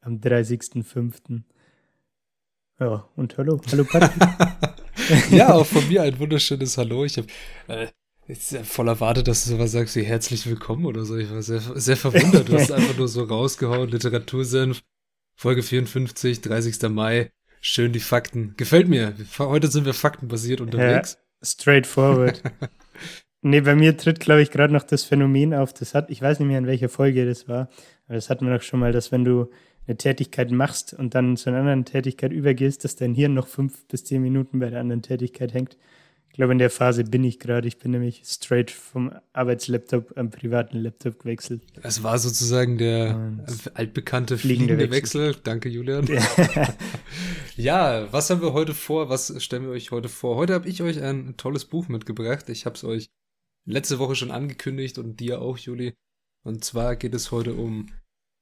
am 30.05. Ja, und hallo. Hallo Patrick. ja, auch von mir ein wunderschönes Hallo. Ich habe äh, voll erwartet, dass du sowas sagst wie herzlich willkommen oder so. Ich war sehr, sehr verwundert. Du hast einfach nur so rausgehauen. Literatursenf, Folge 54, 30. Mai. Schön die Fakten. Gefällt mir. Heute sind wir faktenbasiert unterwegs. Ja, straightforward. nee, bei mir tritt, glaube ich, gerade noch das Phänomen auf. Das hat, ich weiß nicht mehr, in welcher Folge das war, aber das hatten wir doch schon mal, dass wenn du eine Tätigkeit machst und dann zu einer anderen Tätigkeit übergehst, dass dein Hirn noch fünf bis zehn Minuten bei der anderen Tätigkeit hängt. Ich glaube, in der Phase bin ich gerade. Ich bin nämlich straight vom Arbeitslaptop am privaten Laptop gewechselt. Das war sozusagen der und altbekannte fliegende, fliegende Wechsel. Wechsel. Danke, Julian. ja, was haben wir heute vor? Was stellen wir euch heute vor? Heute habe ich euch ein tolles Buch mitgebracht. Ich habe es euch letzte Woche schon angekündigt und dir auch, Juli. Und zwar geht es heute um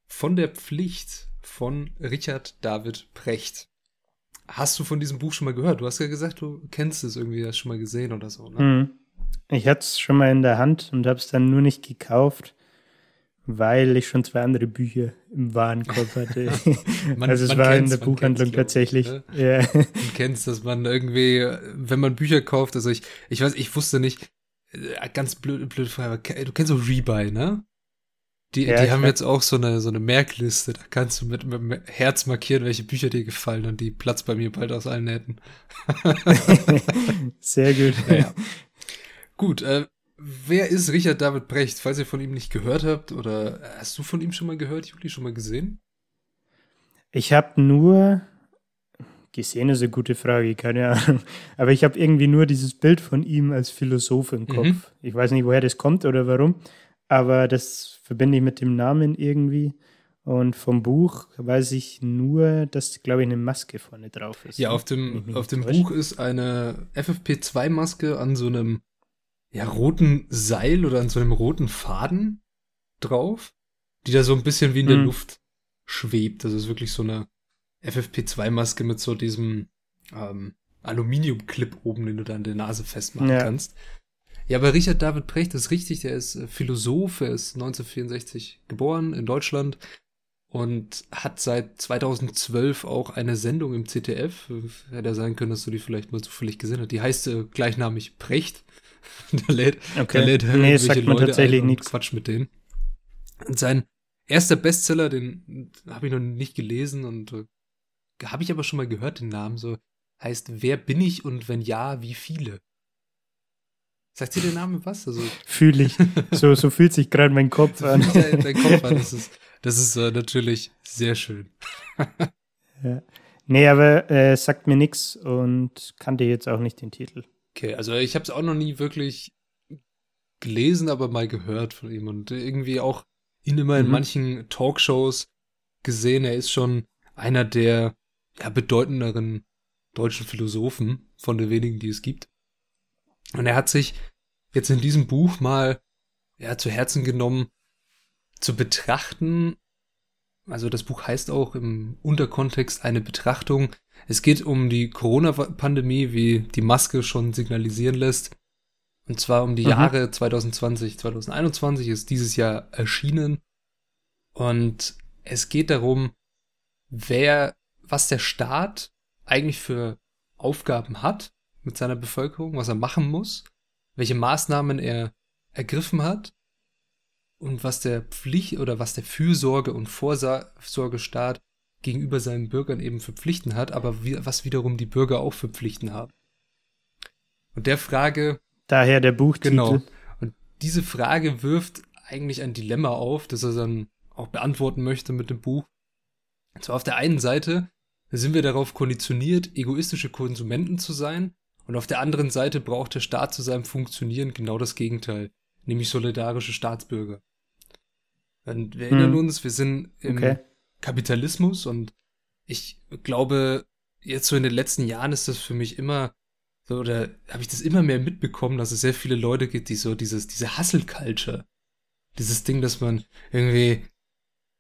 Von der Pflicht von Richard David Precht. Hast du von diesem Buch schon mal gehört? Du hast ja gesagt, du kennst es irgendwie, hast schon mal gesehen oder so. Ne? Mhm. Ich hatte es schon mal in der Hand und habe es dann nur nicht gekauft, weil ich schon zwei andere Bücher im Warenkorb hatte. man, also es war in der Buchhandlung tatsächlich. Ne? Ja. Du kennst, dass man irgendwie, wenn man Bücher kauft, also ich, ich weiß, ich wusste nicht, äh, ganz blöd, blöde Frage, du kennst so Rebuy, ne? Die, ja, die haben jetzt auch so eine, so eine Merkliste. Da kannst du mit, mit dem Herz markieren, welche Bücher dir gefallen und die Platz bei mir bald aus allen Nähten. Sehr gut. Naja. Gut, äh, wer ist Richard David Brecht? Falls ihr von ihm nicht gehört habt, oder hast du von ihm schon mal gehört, Juli, schon mal gesehen? Ich habe nur gesehen, ist eine gute Frage, keine Ahnung. Aber ich habe irgendwie nur dieses Bild von ihm als Philosoph im Kopf. Mhm. Ich weiß nicht, woher das kommt oder warum, aber das verbinde ich mit dem Namen irgendwie. Und vom Buch weiß ich nur, dass, glaube ich, eine Maske vorne drauf ist. Ja, auf dem, auf dem Buch ist eine FFP2-Maske an so einem ja, roten Seil oder an so einem roten Faden drauf, die da so ein bisschen wie in der hm. Luft schwebt. Das ist wirklich so eine FFP2-Maske mit so diesem ähm, Aluminiumclip oben, den du da an der Nase festmachen ja. kannst. Ja, aber Richard David Precht ist richtig, der ist äh, Philosoph, er ist 1964 geboren in Deutschland und hat seit 2012 auch eine Sendung im ZDF. Hätte ja sein können, dass du die vielleicht mal zufällig gesehen hast. Die heißt äh, gleichnamig Precht. da lädt, okay. da lädt nee, sagt man Leute tatsächlich ein und Quatsch mit denen. Und sein erster Bestseller, den habe ich noch nicht gelesen und äh, habe ich aber schon mal gehört, den Namen so, heißt Wer bin ich und wenn ja, wie viele? Sagt dir der Name was? Also, Fühle ich. So, so fühlt sich gerade mein Kopf an. dein, Kopf an. Das ist, das ist uh, natürlich sehr schön. ja. Nee, aber äh, sagt mir nichts und kannte jetzt auch nicht den Titel. Okay, also ich habe es auch noch nie wirklich gelesen, aber mal gehört von ihm und irgendwie auch ihn immer in mhm. manchen Talkshows gesehen. Er ist schon einer der ja, bedeutenderen deutschen Philosophen von den wenigen, die es gibt. Und er hat sich jetzt in diesem Buch mal ja, zu Herzen genommen, zu betrachten. Also das Buch heißt auch im Unterkontext eine Betrachtung. Es geht um die Corona-Pandemie, wie die Maske schon signalisieren lässt. Und zwar um die mhm. Jahre 2020, 2021 ist dieses Jahr erschienen. Und es geht darum, wer, was der Staat eigentlich für Aufgaben hat mit seiner Bevölkerung, was er machen muss, welche Maßnahmen er ergriffen hat und was der Pflicht oder was der Fürsorge und Vorsorgestaat gegenüber seinen Bürgern eben für Pflichten hat, aber wie, was wiederum die Bürger auch für Pflichten haben. Und der Frage. Daher der Buchtitel. Genau. Und diese Frage wirft eigentlich ein Dilemma auf, das er dann auch beantworten möchte mit dem Buch. Und zwar auf der einen Seite sind wir darauf konditioniert, egoistische Konsumenten zu sein und auf der anderen Seite braucht der Staat zu seinem Funktionieren genau das Gegenteil, nämlich solidarische Staatsbürger. Und wir erinnern hm. uns, wir sind im okay. Kapitalismus und ich glaube, jetzt so in den letzten Jahren ist das für mich immer so, oder habe ich das immer mehr mitbekommen, dass es sehr viele Leute gibt, die so dieses, diese Hustle-Culture, dieses Ding, dass man irgendwie,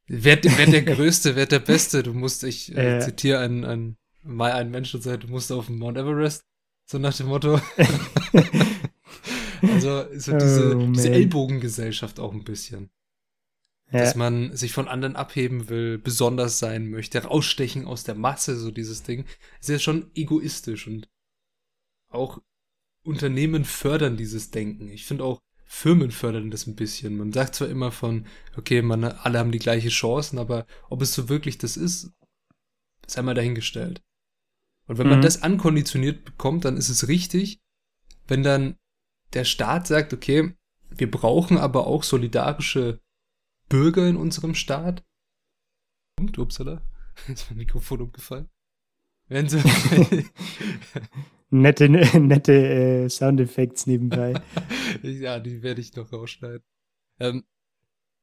wer, wer der Größte, wer der Beste, du musst, ich äh, zitiere einen, einen, mal einen Menschen und sage, du musst auf den Mount Everest, so nach dem Motto. also so diese, oh, diese Ellbogengesellschaft auch ein bisschen. Ja. Dass man sich von anderen abheben will, besonders sein möchte, rausstechen aus der Masse, so dieses Ding. Ist ja schon egoistisch und auch Unternehmen fördern dieses Denken. Ich finde auch Firmen fördern das ein bisschen. Man sagt zwar immer von, okay, man, alle haben die gleiche Chancen, aber ob es so wirklich das ist, ist einmal dahingestellt. Und wenn mhm. man das ankonditioniert bekommt, dann ist es richtig. Wenn dann der Staat sagt, okay, wir brauchen aber auch solidarische Bürger in unserem Staat. Und, upsala, ist mein Mikrofon umgefallen. Wenn so, nette, nette äh, Soundeffekte nebenbei. ja, die werde ich noch rausschneiden. Ähm,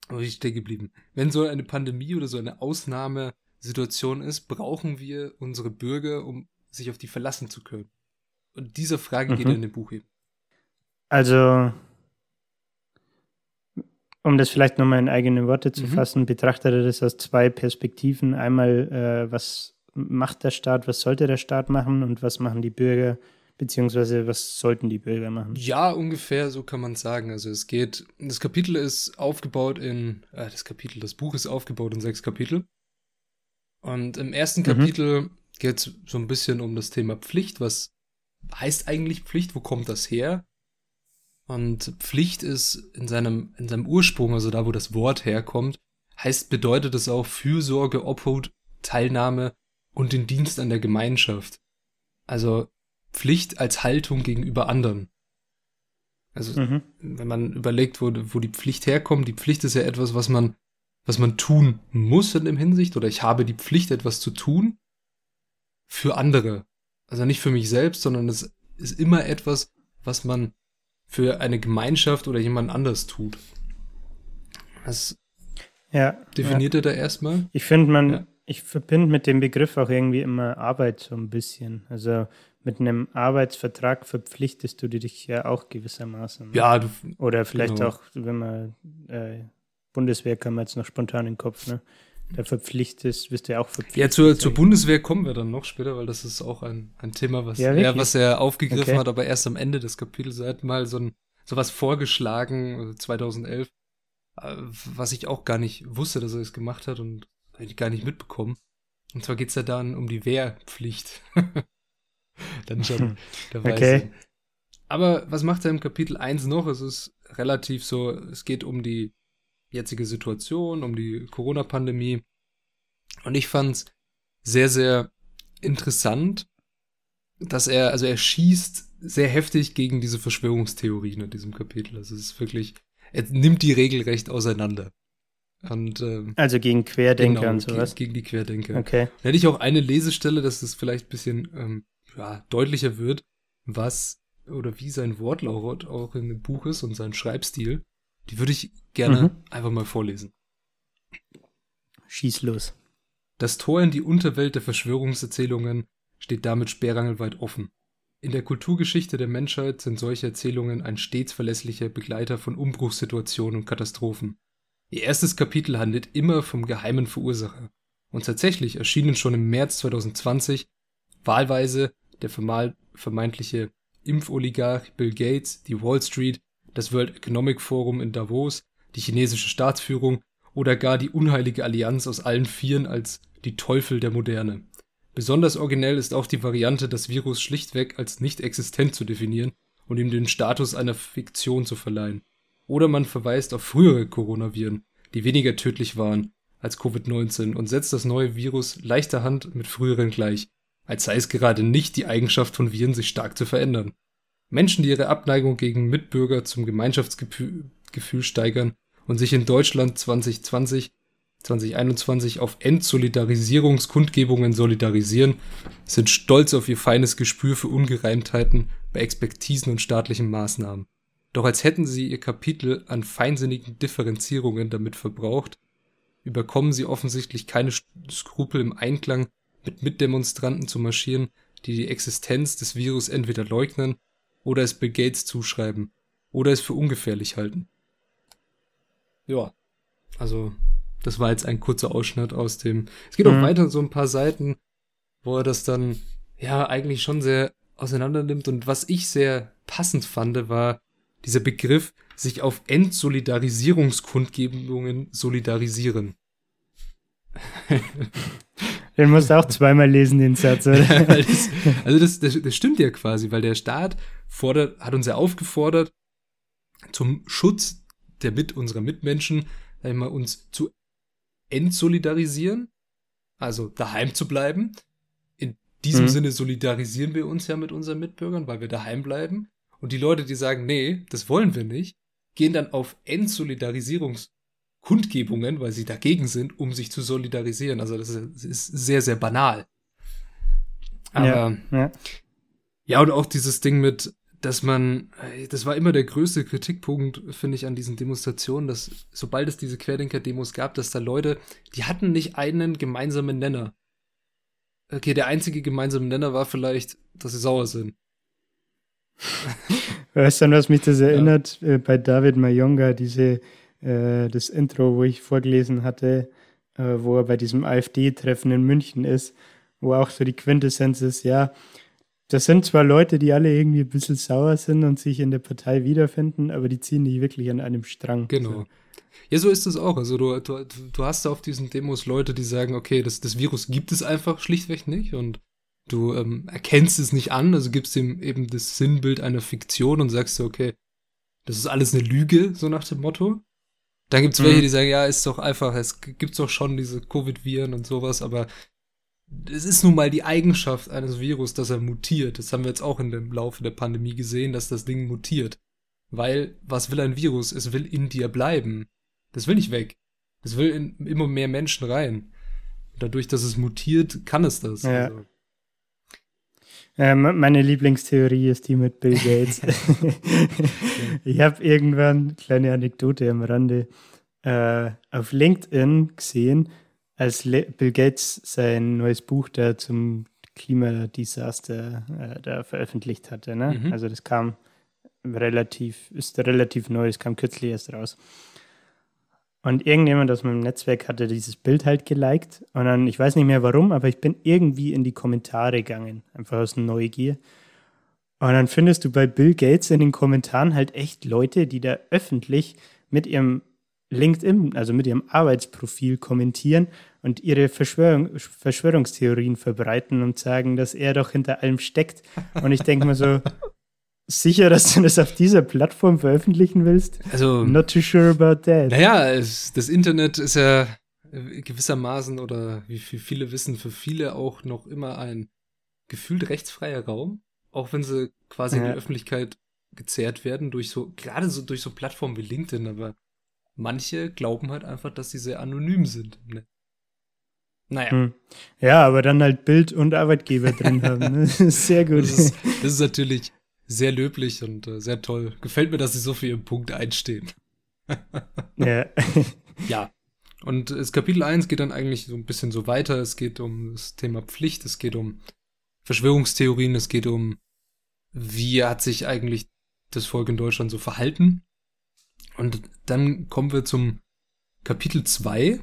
wo ich stehe geblieben. Wenn so eine Pandemie oder so eine Ausnahmesituation ist, brauchen wir unsere Bürger, um sich auf die verlassen zu können. Und diese Frage mhm. geht in dem Buch eben. Also, um das vielleicht nochmal in eigene Worte zu mhm. fassen, betrachtet er das aus zwei Perspektiven. Einmal, äh, was macht der Staat, was sollte der Staat machen und was machen die Bürger, beziehungsweise was sollten die Bürger machen? Ja, ungefähr so kann man sagen. Also es geht, das Kapitel ist aufgebaut in, äh, das Kapitel, das Buch ist aufgebaut in sechs Kapitel. Und im ersten mhm. Kapitel geht es so ein bisschen um das Thema Pflicht. Was heißt eigentlich Pflicht? Wo kommt das her? Und Pflicht ist in seinem, in seinem Ursprung, also da, wo das Wort herkommt, heißt, bedeutet es auch Fürsorge, Obhut, Teilnahme und den Dienst an der Gemeinschaft. Also Pflicht als Haltung gegenüber anderen. Also mhm. wenn man überlegt, wo, wo die Pflicht herkommt, die Pflicht ist ja etwas, was man, was man tun muss in dem Hinsicht, oder ich habe die Pflicht, etwas zu tun für andere. Also nicht für mich selbst, sondern es ist immer etwas, was man für eine Gemeinschaft oder jemand anders tut. Das ja, definiert ja. er da erstmal. Ich finde, man, ja ich verbinde mit dem Begriff auch irgendwie immer Arbeit so ein bisschen. Also mit einem Arbeitsvertrag verpflichtest du dich ja auch gewissermaßen. Ja, du, oder vielleicht genau. auch, wenn man äh, Bundeswehr kam jetzt noch spontan in den Kopf, ne? Da verpflichtest, wirst du ja auch verpflichtet. Ja, zur, zur Bundeswehr kommen wir dann noch später, weil das ist auch ein, ein Thema, was, ja, er, was er aufgegriffen okay. hat, aber erst am Ende des Kapitels. Er hat mal so ein sowas vorgeschlagen, 2011, äh, was ich auch gar nicht wusste, dass er es gemacht hat und ich gar nicht mitbekommen. Und zwar geht es ja dann um die Wehrpflicht. dann schon dabei okay. Sein. Aber was macht er im Kapitel 1 noch? Es ist relativ so, es geht um die jetzige Situation, um die Corona-Pandemie. Und ich fand es sehr, sehr interessant, dass er, also er schießt sehr heftig gegen diese Verschwörungstheorien in diesem Kapitel. Also es ist wirklich, er nimmt die regelrecht auseinander. Und, ähm, also gegen Querdenker genau, und sowas? Gegen, gegen die Querdenker. Okay. Da hätte ich auch eine Lesestelle, dass es vielleicht ein bisschen ähm, ja, deutlicher wird, was oder wie sein Wortlaut auch in dem Buch ist und sein Schreibstil. Die würde ich gerne mhm. einfach mal vorlesen. Schieß los. Das Tor in die Unterwelt der Verschwörungserzählungen steht damit sperrangelweit offen. In der Kulturgeschichte der Menschheit sind solche Erzählungen ein stets verlässlicher Begleiter von Umbruchssituationen und Katastrophen. Ihr erstes Kapitel handelt immer vom geheimen Verursacher. Und tatsächlich erschienen schon im März 2020 wahlweise der vermeintliche Impfoligarch Bill Gates, die Wall Street, das World Economic Forum in Davos, die chinesische Staatsführung oder gar die unheilige Allianz aus allen Vieren als die Teufel der Moderne. Besonders originell ist auch die Variante, das Virus schlichtweg als nicht existent zu definieren und ihm den Status einer Fiktion zu verleihen. Oder man verweist auf frühere Coronaviren, die weniger tödlich waren als Covid-19 und setzt das neue Virus leichter Hand mit früheren gleich, als sei es gerade nicht die Eigenschaft von Viren, sich stark zu verändern. Menschen, die ihre Abneigung gegen Mitbürger zum Gemeinschaftsgefühl steigern und sich in Deutschland 2020 2021 auf Entsolidarisierungskundgebungen solidarisieren, sind stolz auf ihr feines Gespür für Ungereimtheiten bei Expertisen und staatlichen Maßnahmen. Doch als hätten sie ihr Kapitel an feinsinnigen Differenzierungen damit verbraucht, überkommen sie offensichtlich keine Skrupel im Einklang mit Mitdemonstranten zu marschieren, die die Existenz des Virus entweder leugnen oder es Bill Gates zuschreiben oder es für ungefährlich halten. Ja, also das war jetzt ein kurzer Ausschnitt aus dem. Es geht mhm. auch weiter so ein paar Seiten, wo er das dann ja eigentlich schon sehr auseinander nimmt. Und was ich sehr passend fand, war dieser Begriff, sich auf Entsolidarisierungskundgebungen solidarisieren. Den musst du auch zweimal lesen, den Satz, oder? das, also das, das, das stimmt ja quasi, weil der Staat fordert, hat uns ja aufgefordert, zum Schutz der mit unserer Mitmenschen, sag ich mal, uns zu entsolidarisieren, also daheim zu bleiben. In diesem mhm. Sinne solidarisieren wir uns ja mit unseren Mitbürgern, weil wir daheim bleiben. Und die Leute, die sagen, nee, das wollen wir nicht, gehen dann auf Entsolidarisierungskundgebungen, weil sie dagegen sind, um sich zu solidarisieren. Also das ist, sehr, sehr banal. Aber ja, ja. ja, und auch dieses Ding mit, dass man, das war immer der größte Kritikpunkt, finde ich, an diesen Demonstrationen, dass sobald es diese Querdenker-Demos gab, dass da Leute, die hatten nicht einen gemeinsamen Nenner. Okay, der einzige gemeinsame Nenner war vielleicht, dass sie sauer sind. Weißt du, an was mich das erinnert? Ja. Äh, bei David Mayonga, diese, äh, das Intro, wo ich vorgelesen hatte, äh, wo er bei diesem AfD-Treffen in München ist, wo auch so die Quintessenz ist, ja, das sind zwar Leute, die alle irgendwie ein bisschen sauer sind und sich in der Partei wiederfinden, aber die ziehen nicht wirklich an einem Strang. Genau. So. Ja, so ist es auch. Also du, du, du hast auf diesen Demos Leute, die sagen, okay, das, das Virus gibt es einfach schlichtweg nicht und du ähm, erkennst es nicht an, also gibst ihm eben das Sinnbild einer Fiktion und sagst so, okay, das ist alles eine Lüge, so nach dem Motto. Dann gibt's mhm. welche, die sagen, ja, ist doch einfach, es gibt doch schon diese Covid-Viren und sowas, aber es ist nun mal die Eigenschaft eines Virus, dass er mutiert. Das haben wir jetzt auch in dem Laufe der Pandemie gesehen, dass das Ding mutiert. Weil, was will ein Virus? Es will in dir bleiben. Das will nicht weg. Es will in immer mehr Menschen rein. dadurch, dass es mutiert, kann es das. Ja. Also. Ähm, meine Lieblingstheorie ist die mit Bill Gates. ich habe irgendwann, kleine Anekdote am Rande, äh, auf LinkedIn gesehen, als Le Bill Gates sein neues Buch da zum Klimadesaster äh, da veröffentlicht hatte. Ne? Mhm. Also das kam relativ, ist relativ neu, es kam kürzlich erst raus. Und irgendjemand aus meinem Netzwerk hatte dieses Bild halt geliked. Und dann, ich weiß nicht mehr warum, aber ich bin irgendwie in die Kommentare gegangen, einfach aus Neugier. Und dann findest du bei Bill Gates in den Kommentaren halt echt Leute, die da öffentlich mit ihrem LinkedIn, also mit ihrem Arbeitsprofil kommentieren und ihre Verschwörung, Verschwörungstheorien verbreiten und sagen, dass er doch hinter allem steckt. Und ich denke mir so, sicher, dass du das auf dieser Plattform veröffentlichen willst? Also, not too sure about that. Naja, es, das Internet ist ja gewissermaßen oder wie viele wissen, für viele auch noch immer ein gefühlt rechtsfreier Raum, auch wenn sie quasi ja. in die Öffentlichkeit gezerrt werden durch so, gerade so durch so Plattformen wie LinkedIn, aber manche glauben halt einfach, dass sie sehr anonym sind. Ne? Naja. Hm. Ja, aber dann halt Bild und Arbeitgeber drin haben. Ne? Sehr gut. Das ist, das ist natürlich sehr löblich und äh, sehr toll. Gefällt mir, dass sie so für ihren Punkt einstehen. ja. ja. Und das Kapitel 1 geht dann eigentlich so ein bisschen so weiter. Es geht um das Thema Pflicht, es geht um Verschwörungstheorien, es geht um, wie hat sich eigentlich das Volk in Deutschland so verhalten. Und dann kommen wir zum Kapitel 2.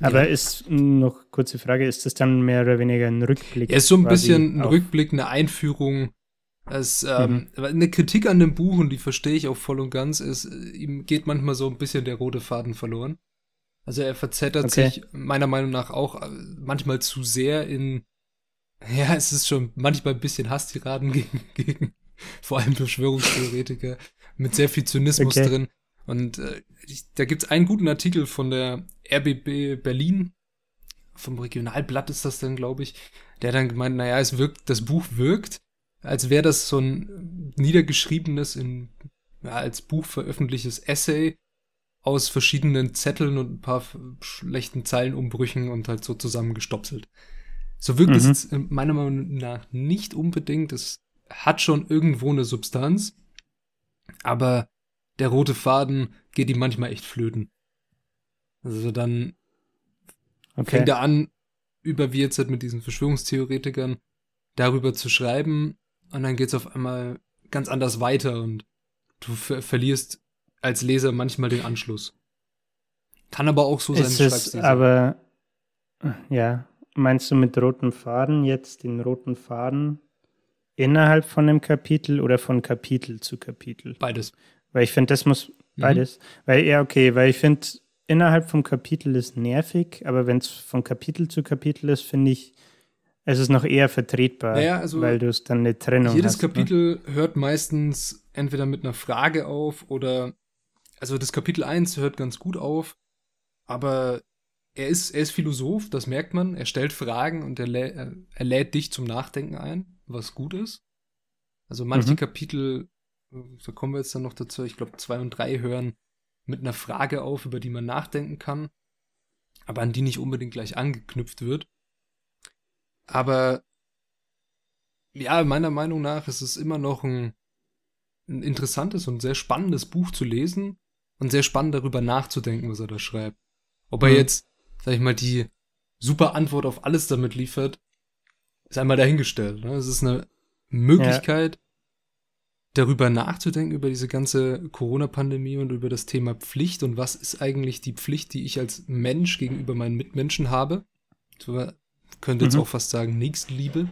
Aber ja. ist noch kurze Frage, ist das dann mehr oder weniger ein Rückblick? Ja, ist so ein bisschen ein Rückblick, eine Einführung es, ähm, mhm. Eine Kritik an dem Buch, und die verstehe ich auch voll und ganz, ist, ihm geht manchmal so ein bisschen der rote Faden verloren. Also er verzettert okay. sich meiner Meinung nach auch äh, manchmal zu sehr in, ja, es ist schon manchmal ein bisschen Hasstiraden gegen, gegen vor allem Verschwörungstheoretiker mit sehr viel Zynismus okay. drin. Und äh, ich, da gibt's einen guten Artikel von der RBB Berlin, vom Regionalblatt ist das dann, glaube ich, der dann gemeint, naja, es wirkt, das Buch wirkt, als wäre das so ein niedergeschriebenes, in, ja, als Buch veröffentlichtes Essay aus verschiedenen Zetteln und ein paar schlechten Zeilenumbrüchen und halt so zusammengestopselt. So wirkt mhm. es meiner Meinung nach nicht unbedingt. Es hat schon irgendwo eine Substanz, aber der rote Faden geht ihm manchmal echt flöten. Also dann okay. fängt er an, über wie jetzt halt mit diesen Verschwörungstheoretikern darüber zu schreiben und dann geht's auf einmal ganz anders weiter und du ver verlierst als Leser manchmal den Anschluss. Kann aber auch so sein. Ist es aber, ja, meinst du mit roten Faden jetzt den roten Faden innerhalb von einem Kapitel oder von Kapitel zu Kapitel? Beides. Weil ich finde, das muss mhm. beides. Mhm. Weil, ja, okay, weil ich finde, innerhalb vom Kapitel ist nervig, aber wenn es von Kapitel zu Kapitel ist, finde ich, es ist noch eher vertretbar, naja, also weil du es dann eine Trennung jedes hast. Jedes ne? Kapitel ne? hört meistens entweder mit einer Frage auf oder, also das Kapitel 1 hört ganz gut auf, aber er ist, er ist Philosoph, das merkt man. Er stellt Fragen und er, lä er lädt dich zum Nachdenken ein, was gut ist. Also manche mhm. Kapitel, da kommen wir jetzt dann noch dazu, ich glaube zwei und drei hören mit einer Frage auf, über die man nachdenken kann, aber an die nicht unbedingt gleich angeknüpft wird. Aber ja, meiner Meinung nach ist es immer noch ein, ein interessantes und sehr spannendes Buch zu lesen und sehr spannend darüber nachzudenken, was er da schreibt. Ob er mhm. jetzt, sag ich mal, die super Antwort auf alles damit liefert, ist einmal dahingestellt. Ne? Es ist eine Möglichkeit, ja. darüber nachzudenken, über diese ganze Corona-Pandemie und über das Thema Pflicht und was ist eigentlich die Pflicht, die ich als Mensch gegenüber meinen Mitmenschen habe. Könnte jetzt mhm. auch fast sagen, Nächstenliebe.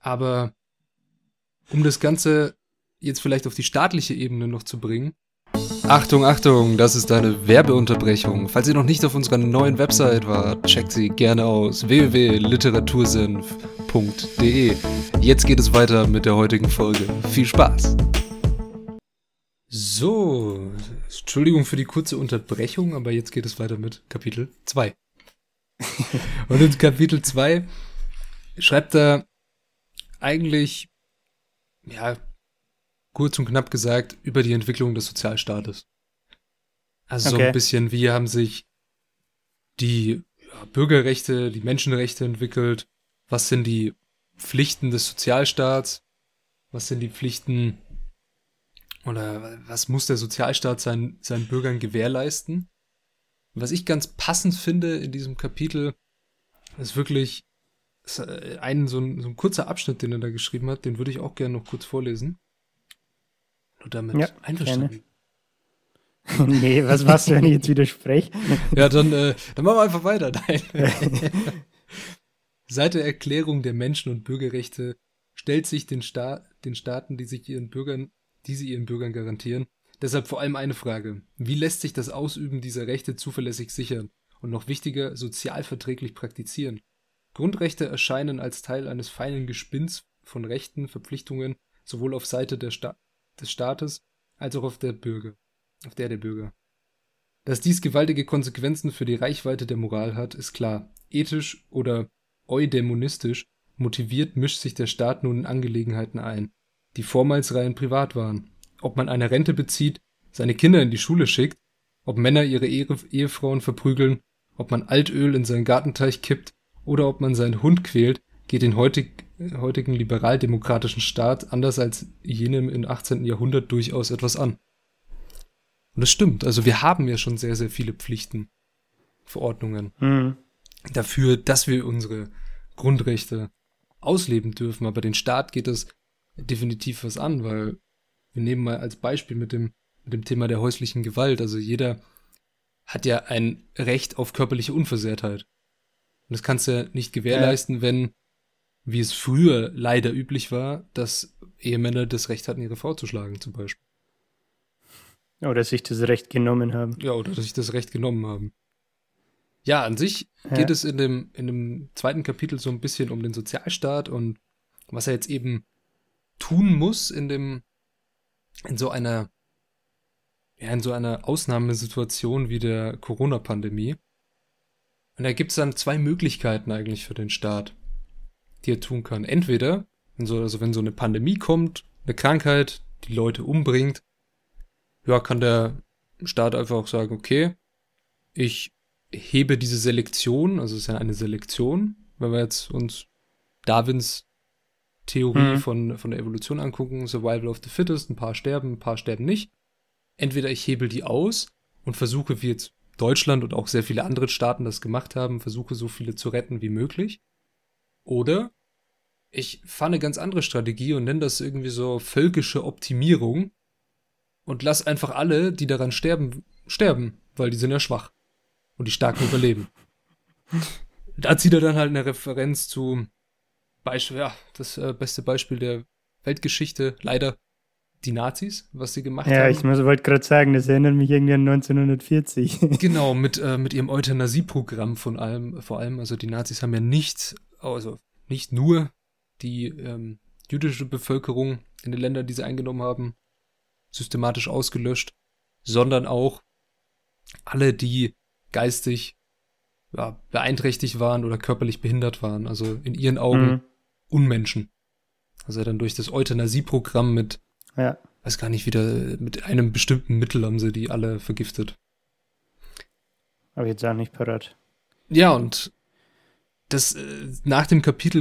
Aber um das Ganze jetzt vielleicht auf die staatliche Ebene noch zu bringen, Achtung, Achtung, das ist eine Werbeunterbrechung. Falls ihr noch nicht auf unserer neuen Website wart, checkt sie gerne aus www.literatursenf.de. Jetzt geht es weiter mit der heutigen Folge. Viel Spaß! So, Entschuldigung für die kurze Unterbrechung, aber jetzt geht es weiter mit Kapitel 2. Und in Kapitel 2 schreibt er eigentlich, ja, kurz und knapp gesagt, über die Entwicklung des Sozialstaates. Also okay. so ein bisschen, wie haben sich die ja, Bürgerrechte, die Menschenrechte entwickelt, was sind die Pflichten des Sozialstaats, was sind die Pflichten oder was muss der Sozialstaat seinen, seinen Bürgern gewährleisten. Was ich ganz passend finde in diesem Kapitel, ist wirklich ist äh, ein, so, ein, so ein kurzer Abschnitt, den er da geschrieben hat, den würde ich auch gerne noch kurz vorlesen. Du damit ja, einverstanden? nee, was machst du, wenn ich jetzt widerspreche? ja, dann, äh, dann machen wir einfach weiter. Nein. Seit der Erklärung der Menschen- und Bürgerrechte stellt sich den, Sta den Staaten, die sich ihren Bürgern, die sie ihren Bürgern garantieren, deshalb vor allem eine Frage. Wie lässt sich das Ausüben dieser Rechte zuverlässig sichern und noch wichtiger sozialverträglich praktizieren? Grundrechte erscheinen als Teil eines feinen Gespinns von Rechten, Verpflichtungen, sowohl auf Seite Sta des Staates als auch auf der Bürger, auf der der Bürger. Dass dies gewaltige Konsequenzen für die Reichweite der Moral hat, ist klar. Ethisch oder eudämonistisch motiviert mischt sich der Staat nun in Angelegenheiten ein, die vormals rein privat waren. Ob man eine Rente bezieht, seine Kinder in die Schule schickt, ob Männer ihre Ehefrauen verprügeln, ob man Altöl in seinen Gartenteich kippt oder ob man seinen Hund quält, geht den heutig, heutigen liberaldemokratischen Staat anders als jenem im 18. Jahrhundert durchaus etwas an. Und das stimmt. Also wir haben ja schon sehr, sehr viele Pflichten, Verordnungen mhm. dafür, dass wir unsere Grundrechte ausleben dürfen. Aber den Staat geht das definitiv was an, weil wir nehmen mal als Beispiel mit dem, mit dem Thema der häuslichen Gewalt. Also jeder hat ja ein Recht auf körperliche Unversehrtheit. Und das kannst du ja nicht gewährleisten, ja. wenn wie es früher leider üblich war, dass Ehemänner das Recht hatten, ihre Frau zu schlagen, zum Beispiel. Oder sich das Recht genommen haben. Ja, oder sich das Recht genommen haben. Ja, an sich ja. geht es in dem, in dem zweiten Kapitel so ein bisschen um den Sozialstaat und was er jetzt eben tun muss in dem, in so einer, ja, in so einer Ausnahmesituation wie der Corona-Pandemie. Und da gibt es dann zwei Möglichkeiten eigentlich für den Staat die er tun kann. Entweder, wenn so, also wenn so eine Pandemie kommt, eine Krankheit, die Leute umbringt, ja, kann der Staat einfach auch sagen, okay, ich hebe diese Selektion, also es ist ja eine Selektion, wenn wir jetzt uns Darwins Theorie mhm. von, von der Evolution angucken, Survival of the Fittest, ein paar sterben, ein paar sterben nicht. Entweder ich hebel die aus und versuche, wie jetzt Deutschland und auch sehr viele andere Staaten das gemacht haben, versuche so viele zu retten wie möglich. Oder ich fahre eine ganz andere Strategie und nenne das irgendwie so völkische Optimierung und lass einfach alle, die daran sterben, sterben, weil die sind ja schwach und die Starken überleben. Da zieht er dann halt eine Referenz zu Beispiel, ja, das äh, beste Beispiel der Weltgeschichte, leider die Nazis, was sie gemacht ja, haben. ich wollte gerade sagen, das erinnert mich irgendwie an 1940. genau, mit, äh, mit ihrem Euthanasieprogramm von allem, vor allem, also die Nazis haben ja nicht, also nicht nur die ähm, jüdische Bevölkerung in den Ländern, die sie eingenommen haben, systematisch ausgelöscht, sondern auch alle, die geistig ja, beeinträchtigt waren oder körperlich behindert waren, also in ihren Augen mhm. Unmenschen. Also dann durch das Euthanasieprogramm mit, ja. weiß gar nicht wieder, mit einem bestimmten Mittel haben sie die alle vergiftet. Aber jetzt auch nicht parat. Ja, und das äh, nach dem Kapitel